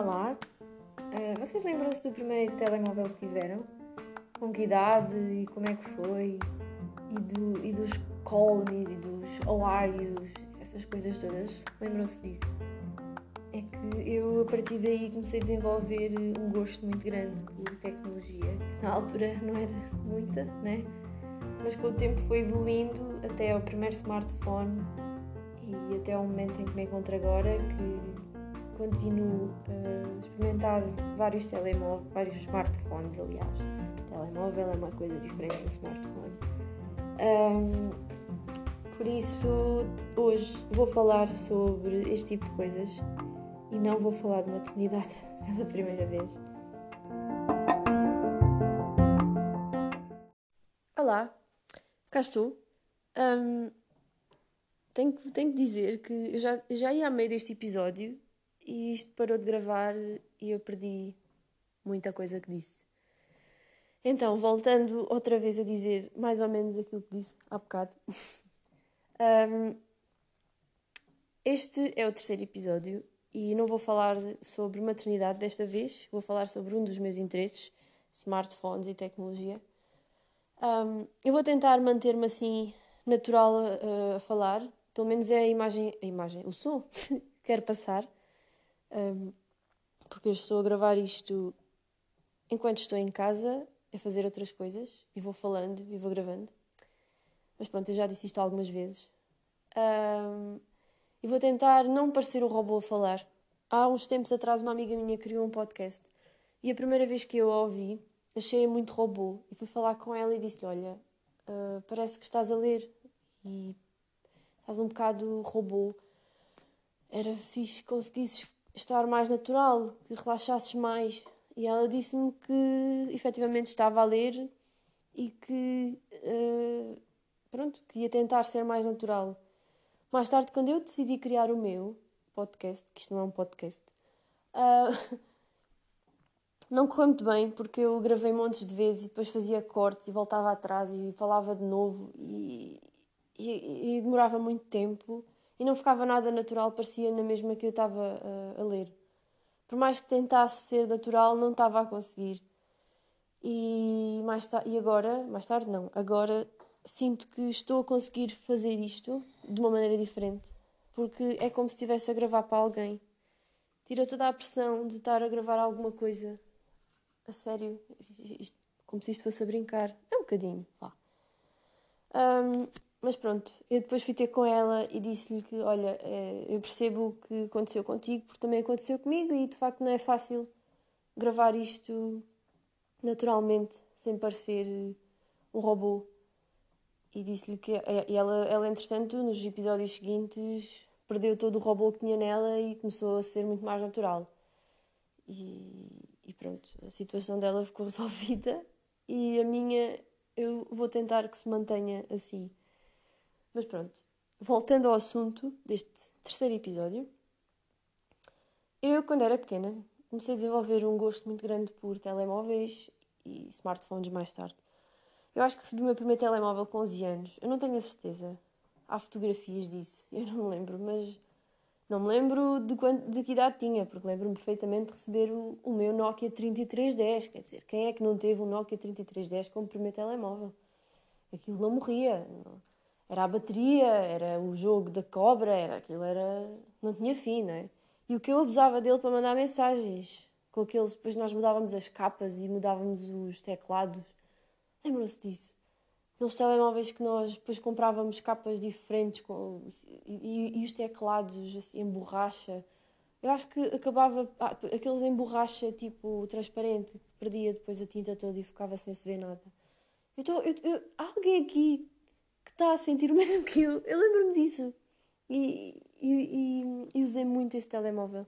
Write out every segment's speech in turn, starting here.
Olá, uh, vocês lembram-se do primeiro telemóvel que tiveram? Com que idade e como é que foi? E, do, e dos call e dos yous, essas coisas todas? Lembram-se disso? É que eu a partir daí comecei a desenvolver um gosto muito grande por tecnologia. Na altura não era muita, né? Mas com o tempo foi evoluindo até ao primeiro smartphone e até ao momento em que me encontro agora que continuo a experimentar vários telemóveis, vários smartphones, aliás. O telemóvel é uma coisa diferente do smartphone. Um, por isso, hoje vou falar sobre este tipo de coisas e não vou falar de maternidade pela primeira vez. Olá, cá estou. Um, tenho, tenho que dizer que eu já, já ia a meio deste episódio e isto parou de gravar e eu perdi muita coisa que disse. Então, voltando outra vez a dizer mais ou menos aquilo que disse há bocado. um, este é o terceiro episódio e não vou falar sobre maternidade desta vez, vou falar sobre um dos meus interesses, smartphones e tecnologia. Um, eu vou tentar manter-me assim natural a, a, falar, pelo menos é a imagem, a imagem, o som que quero passar um, porque eu estou a gravar isto enquanto estou em casa a fazer outras coisas e vou falando e vou gravando. Mas pronto, eu já disse isto algumas vezes. Um, e vou tentar não parecer um robô a falar. Há uns tempos atrás, uma amiga minha criou um podcast e a primeira vez que eu a ouvi, achei muito robô. E fui falar com ela e disse-lhe: Olha, uh, parece que estás a ler e estás um bocado robô. Era fixe conseguisses estar mais natural, que relaxasses mais. E ela disse-me que efetivamente estava a ler e que, uh, pronto, que ia tentar ser mais natural. Mais tarde, quando eu decidi criar o meu podcast, que isto não é um podcast, uh, não correu muito bem porque eu gravei montes de vezes e depois fazia cortes e voltava atrás e falava de novo e, e, e demorava muito tempo e não ficava nada natural, parecia na mesma que eu estava a, a ler. Por mais que tentasse ser natural, não estava a conseguir. E, mais e agora, mais tarde não, agora sinto que estou a conseguir fazer isto de uma maneira diferente. Porque é como se estivesse a gravar para alguém. Tira toda a pressão de estar a gravar alguma coisa. A sério. Isto, como se isto fosse a brincar. É um bocadinho. Um, mas pronto, eu depois fui ter com ela e disse-lhe que, olha, eh, eu percebo o que aconteceu contigo, porque também aconteceu comigo e de facto não é fácil gravar isto naturalmente, sem parecer um robô. E disse-lhe que e ela, ela, entretanto, nos episódios seguintes, perdeu todo o robô que tinha nela e começou a ser muito mais natural. E, e pronto, a situação dela ficou resolvida e a minha eu vou tentar que se mantenha assim. Mas pronto, voltando ao assunto deste terceiro episódio, eu, quando era pequena, comecei a desenvolver um gosto muito grande por telemóveis e smartphones mais tarde. Eu acho que recebi o meu primeiro telemóvel com 11 anos. Eu não tenho a certeza. Há fotografias disso. Eu não me lembro, mas não me lembro de, quanto, de que idade tinha, porque lembro-me perfeitamente de receber o, o, meu Nokia 3310. Quer dizer, quem é que não teve um Nokia 3310 como primeiro telemóvel? Aquilo não morria. Não era a bateria, era o jogo da cobra, era aquilo, era. não tinha fim, não é? E o que eu abusava dele para mandar mensagens, com aqueles, depois nós mudávamos as capas e mudávamos os teclados. Lembram-se disso? Aqueles telemóveis que nós depois comprávamos capas diferentes com, e, e, os teclados assim, em borracha. Eu acho que acabava. Ah, aqueles em borracha tipo transparente, que perdia depois a tinta toda e ficava sem se ver nada. Então, eu, eu, alguém aqui que está a sentir o mesmo que eu. Eu lembro-me disso. E, e, e, e, usei muito esse telemóvel.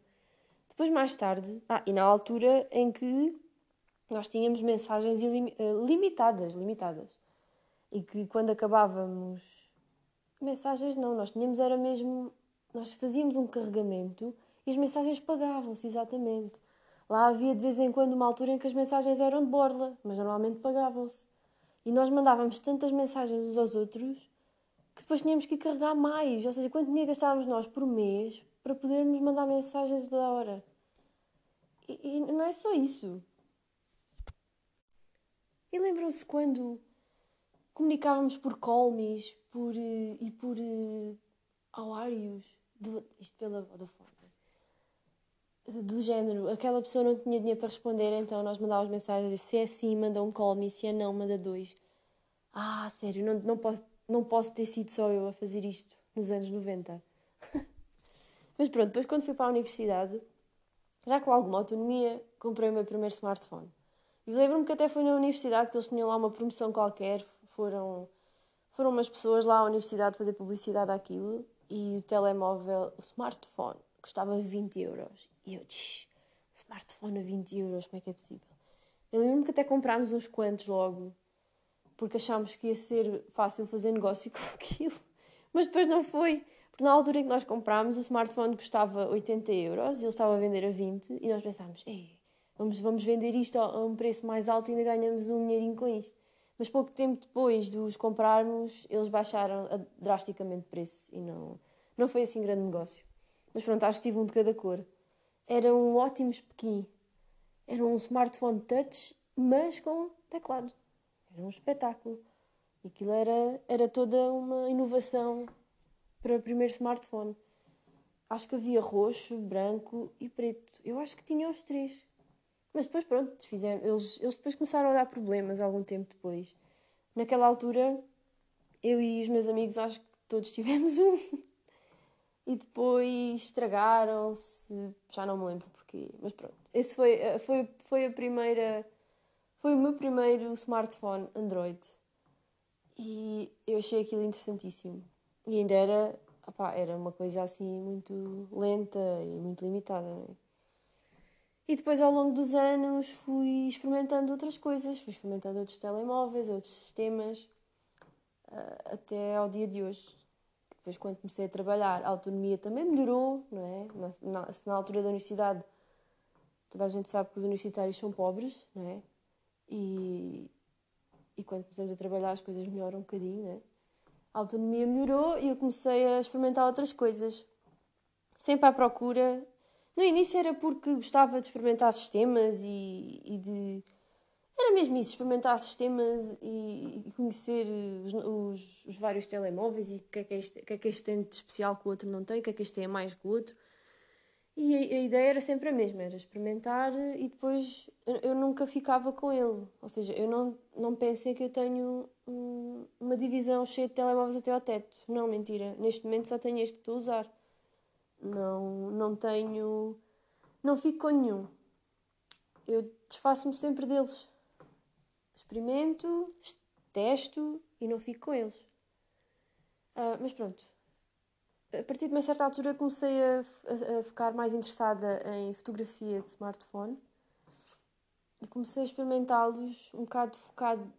Depois, mais tarde, ah, e na altura em que nós tínhamos mensagens ilim, eh, limitadas, limitadas. E que quando acabávamos. Mensagens não, nós tínhamos era mesmo. Nós fazíamos um carregamento e as mensagens pagavam-se, exatamente. Lá havia de vez em quando uma altura em que as mensagens eram de borla, mas normalmente pagavam-se. E nós mandávamos tantas mensagens uns aos outros que depois tínhamos que carregar mais. Ou seja, quanto dinheiro gastávamos nós por mês para podermos mandar mensagens toda a hora. E, e não é só isso. E lembram-se quando comunicávamos por colmis por, uh, e por uh, isto pela Vodafone, do género, aquela pessoa não tinha dinheiro para responder, então nós mandávamos mensagens, se é sim, manda um call me, se é não, manda dois. Ah, sério, não, não, posso, não posso ter sido só eu a fazer isto nos anos 90. Mas pronto, depois quando fui para a universidade, já com alguma autonomia, comprei o meu primeiro smartphone. E lembro-me que até foi na universidade que eles tinham lá uma promoção qualquer, foram, foram umas pessoas lá à universidade fazer publicidade àquilo e o telemóvel, o smartphone, custava 20 euros. E eu, tch, smartphone a 20 euros, como é que é possível? Eu lembro-me que até comprámos uns quantos logo, porque achámos que ia ser fácil fazer negócio com aquilo. Mas depois não foi, porque na altura em que nós comprámos, o smartphone custava 80 euros e ele estava a vender a 20 e nós pensámos, ei, vamos, vamos vender isto a um preço mais alto e ainda ganhamos um dinheirinho com isto. Mas pouco tempo depois de os comprarmos, eles baixaram drasticamente o preço e não, não foi assim grande negócio. Mas pronto, acho que tive um de cada cor. Era um ótimo Pequim. Era um smartphone touch, mas com teclado. Era um espetáculo. Aquilo era, era toda uma inovação para o primeiro smartphone. Acho que havia roxo, branco e preto. Eu acho que tinha os três. Mas depois, pronto. Eles, eles depois começaram a dar problemas algum tempo depois. Naquela altura, eu e os meus amigos, acho que todos tivemos um. e depois estragaram-se, já não me lembro porquê, mas pronto. Esse foi, eh, foi, foi a primeira. Foi o meu primeiro smartphone Android. E eu achei aquilo interessantíssimo. E ainda era, opá, era uma coisa assim muito lenta e muito limitada, não é? E depois, ao longo dos anos, fui experimentando outras coisas, fui experimentando outros telemóveis, outros sistemas, uh, até ao dia de hoje. Depois, quando comecei a trabalhar, a autonomia também melhorou, não é? Na, na, na altura da universidade, toda a gente sabe que os universitários são pobres, não é? E, e quando começamos a trabalhar, as coisas melhoram um bocadinho, não é? A autonomia melhorou e eu comecei a experimentar outras coisas. Sempre à procra no início era porque gostava de experimentar sistemas e, e de. Era mesmo isso, experimentar sistemas e, e conhecer os, os, os, vários telemóveis e o que, é que, este, que é que este tem de especial que o outro não tem, o que é que este tem a mais que o outro. E a, a ideia era sempre a mesma, era experimentar e depois eu, eu, nunca ficava com ele. Ou seja, eu não, não pensei que eu tenho um, uma divisão cheia de telemóveis até ao teto. Não, mentira. Neste momento só tenho este que estou a usar. Não, não tenho. Não fico com nenhum. Eu desfaço-me sempre deles. Experimento, testo e não fico com eles. Uh, mas pronto. A partir de uma certa altura comecei a, a, ficar mais interessada em fotografia de smartphone e comecei a experimentá-los um bocado focado,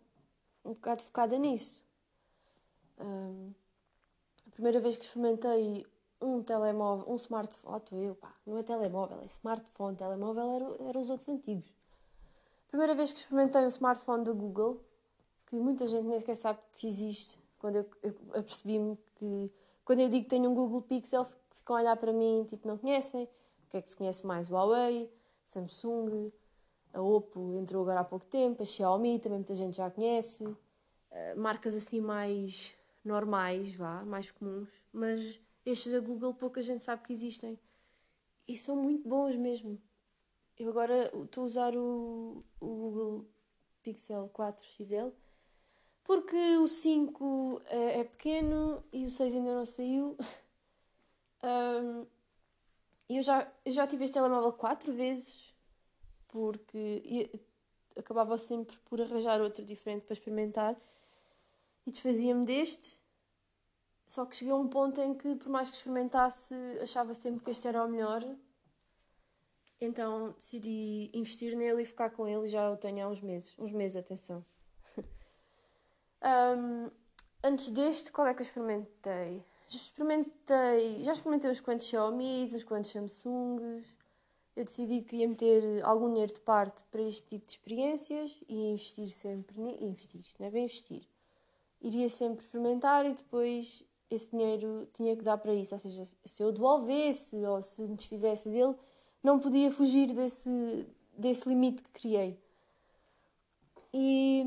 um bocado focada nisso. Um, ah, a primeira vez que experimentei um telemóvel, um smartphone, estou eu, pá, não é telemóvel, é smartphone, telemóvel eram era os outros antigos. Primeira vez que experimentei um smartphone da Google, que muita gente nem sequer sabe que existe, quando eu, eu apercebi-me que, quando eu digo que tenho um Google Pixel, ficam a olhar para mim, tipo, não conhecem, o que é que se conhece mais? Huawei, Samsung, a Oppo entrou agora há pouco tempo, a Xiaomi também muita gente já conhece, uh, marcas assim mais normais, vá, mais comuns, mas estes da Google pouca gente sabe que existem. E são muito bons mesmo. Eu agora estou a usar o, o Google Pixel 4 XL porque o 5 é, é pequeno e o 6 ainda não saiu. um, eu, já, eu já tive este telemóvel 4 vezes porque acabava sempre por arranjar outro diferente para experimentar e desfazia-me deste só que cheguei a um ponto em que, por mais que experimentasse, achava sempre que este era o melhor. Então decidi investir nele e ficar com ele e já o tenho há uns meses. Uns meses, atenção. um, antes deste, qual é que eu experimentei? Experimentei, já experimentei uns quantos Xiaomi, uns quantos Samsungs. Eu decidi que ia meter algum dinheiro de parte para este tipo de experiências e investir sempre. Investir, isto não é bem investir. Iria sempre experimentar e depois esse dinheiro tinha que dar para isso. Ou seja, se eu devolvesse ou se me desfizesse dele, não podia fugir desse, desse limite que criei. E,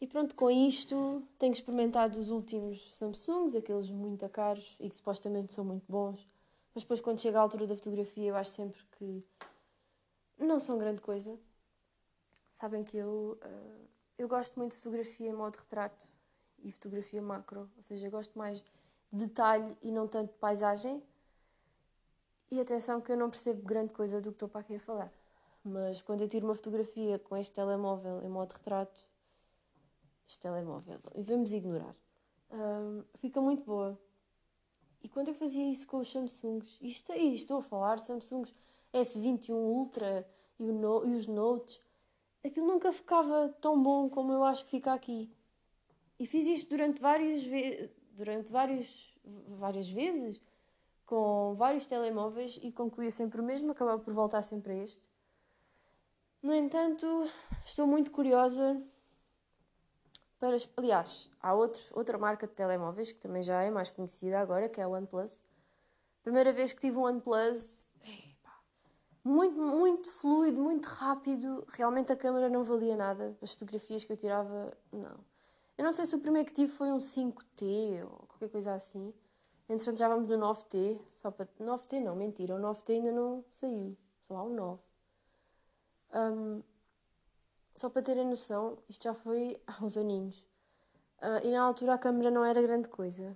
e pronto, com isto tenho experimentado os últimos Samsungs, aqueles muito caros e que supostamente são muito bons. Mas depois, quando chega a altura da fotografia, eu acho sempre que não são grande coisa. Sabem que eu, uh, eu gosto muito de fotografia em modo retrato e fotografia macro, ou seja, gosto mais de detalhe e não tanto de paisagem. E atenção que eu não percebo grande coisa do que estou para aqui a falar. Mas quando eu tiro uma fotografia com este telemóvel em modo retrato, este telemóvel, e vamos ignorar, um, fica muito boa. E quando eu fazia isso com os Samsungs, isto aí, estou a falar, Samsungs S21 Ultra e, no, e os Notes, aquilo nunca ficava tão bom como eu acho que fica aqui. E fiz isto durante várias, ve durante vários, várias vezes, com vários telemóveis e concluía sempre o mesmo, acabava por voltar sempre a este. No entanto, estou muito curiosa para. Aliás, há outro, outra marca de telemóveis que também já é mais conhecida agora, que é a OnePlus. Primeira vez que tive um OnePlus, muito, muito fluido, muito rápido. Realmente a câmera não valia nada. As fotografias que eu tirava, não. Eu não sei se o primeiro que tive foi um 5T ou qualquer coisa assim. Entretanto já vamos no 9T. Só para... 9T não, mentira. O 9T ainda não saiu. Só há um 9. Um, só para terem noção, isto já foi há uns aninhos. Uh, e na altura a câmera não era grande coisa.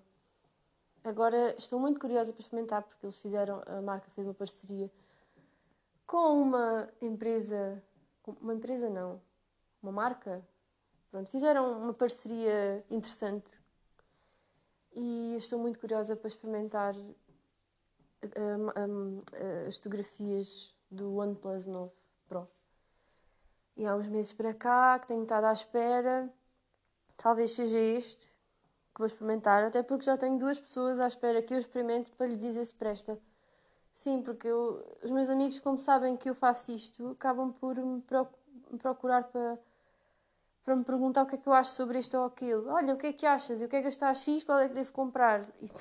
Agora estou muito curiosa para experimentar porque eles fizeram, a marca fez uma parceria com uma empresa, uma empresa não, uma marca. Pronto, fizeram uma parceria interessante e estou muito curiosa para experimentar um, um, as fotografias do OnePlus 9 Pro. E há uns meses para cá que tenho estado à espera. Talvez seja este que vou experimentar, até porque já tenho duas pessoas à espera que eu experimente para lhes dizer se presta. Sim, porque eu, os meus amigos, como sabem que eu faço isto, acabam por me procurar para, para me perguntar o que é que eu acho sobre isto ou aquilo. Olha, o que é que achas? Eu quero gastar X, qual é que devo comprar? E, de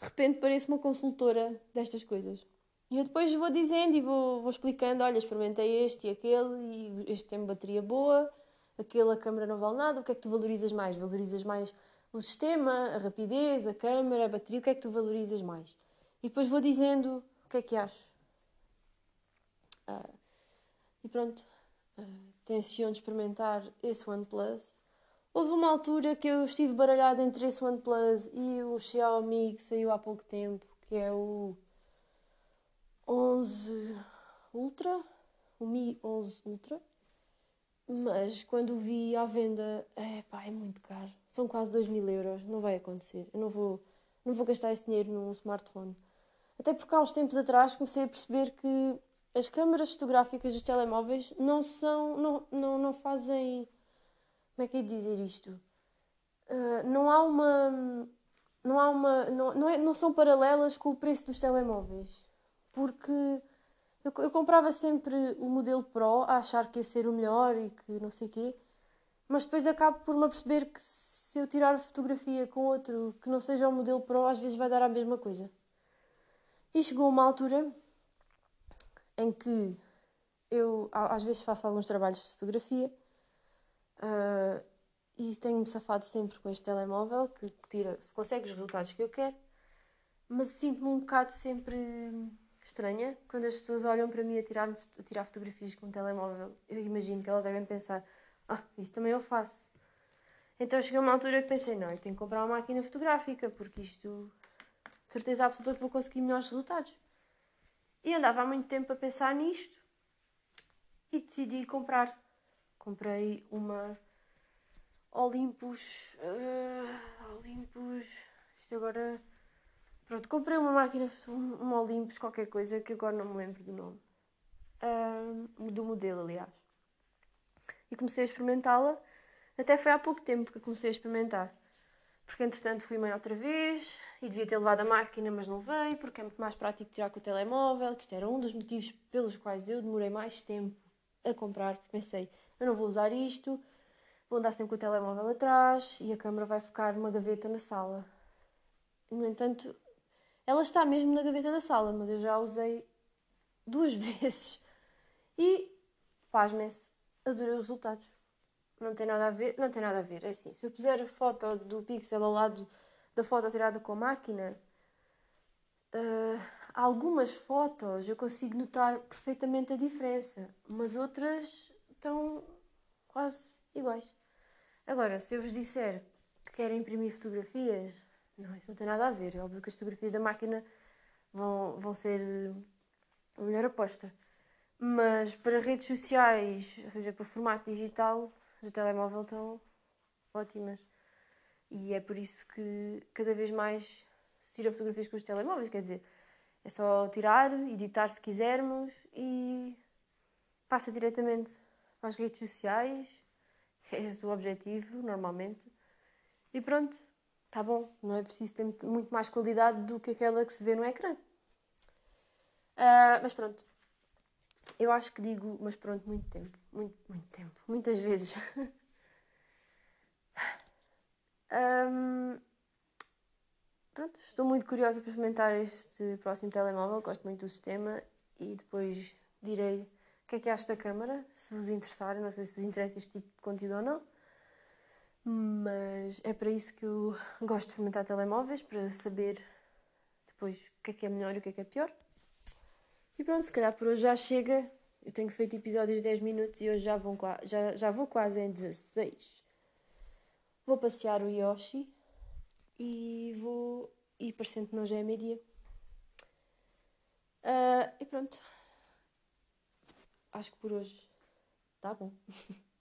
repente parece uma consultora destas coisas. E eu depois vou dizendo e vou, vou explicando, olha, experimentei este e aquele, e este tem bateria boa, aquele a câmera não vale nada, o que é que tu valorizas mais? Valorizas mais o sistema, a rapidez, a câmera, a bateria, o que é que tu valorizas mais? E depois vou dizendo o que é que acho. Ah, e pronto, uh, tenciono experimentar esse OnePlus. Houve uma altura que eu estive baralhada entre esse OnePlus e o Xiaomi que saiu há pouco tempo, que é o 11 Ultra, o Mi 11 Ultra, mas quando vi à venda, é pá, é muito caro. São quase 2 mil euros, não vai acontecer. Eu não vou, não vou gastar esse dinheiro num smartphone. Até porque há uns tempos atrás comecei a perceber que as câmaras fotográficas dos telemóveis não são, não, não, não fazem, como é que é de dizer isto? Uh, não há uma, não há uma, não, não, é, não são paralelas com o preço dos telemóveis porque eu, eu, comprava sempre o modelo Pro a achar que ia ser o melhor e que não sei o quê, mas depois acabo por me perceber que se eu tirar fotografia com outro que não seja o modelo Pro, às vezes vai dar a mesma coisa. E chegou uma altura em que eu às vezes faço alguns trabalhos de fotografia uh, e tenho-me safado sempre com este telemóvel que, tira, consegue os resultados que eu quero, mas sinto-me um bocado sempre estranha quando as pessoas olham para mim a tirar, a tirar fotografias com um telemóvel. Eu imagino que elas devem pensar: ah, isso também eu faço. Então chegou uma altura que pensei: não, eu tenho que comprar uma máquina fotográfica porque isto, de certeza absoluta, que vou conseguir melhores resultados. E andava há muito tempo a pensar nisto e decidi comprar. Comprei uma Olympus. Uh, Olympus. Isto agora Pronto, comprei uma máquina, uma Olympus, qualquer coisa, que agora não me lembro do nome. Do modelo, aliás. E comecei a experimentá-la. Até foi há pouco tempo que comecei a experimentar. Porque entretanto fui mãe outra vez e devia ter levado a máquina, mas não veio, porque é muito mais prático tirar com o telemóvel, que isto era um dos motivos pelos quais eu demorei mais tempo a comprar. Pensei, eu não vou usar isto, vou andar sempre com o telemóvel atrás e a câmera vai ficar numa gaveta na sala. No entanto, ela está mesmo na gaveta da sala, mas eu já a usei duas vezes. E, pasmem-se, adorei os resultados. Não tem nada a ver, não tem nada a ver. É assim, se eu puser a foto do pixel ao lado da foto tirada com a máquina, uh, algumas fotos eu consigo notar perfeitamente a diferença, mas outras estão quase iguais. Agora, se eu vos disser que querem imprimir fotografias, não, isso não tem nada a ver. É óbvio que as fotografias da máquina vão, vão ser a melhor aposta. Mas para redes sociais, ou seja, para formato digital, do telemóvel estão ótimas. E é por isso que cada vez mais se tira fotografias com os telemóveis, quer dizer, é só tirar, editar se quisermos e passa diretamente para as redes sociais, é esse o objetivo, normalmente. E pronto, tá bom, não é preciso ter muito mais qualidade do que aquela que se vê no ecrã. Uh, mas pronto, eu acho que digo, mas pronto, muito tempo, muito, muito tempo, muitas vezes. um, pronto, estou muito curiosa para experimentar este próximo telemóvel, gosto muito do sistema e depois direi o que é que acho da câmara, se vos interessar, não sei se vos interessa este tipo de conteúdo ou não. Mas é para isso que eu gosto de experimentar telemóveis, para saber depois o que é que é melhor e o que é que é pior. E pronto, se calhar por hoje já chega. Eu tenho feito episódios de 10 minutos e hoje já, vão, já, já vou quase em 16. Vou passear o Yoshi e vou. E parecendo que não já é meio-dia. Uh, e pronto. Acho que por hoje tá bom.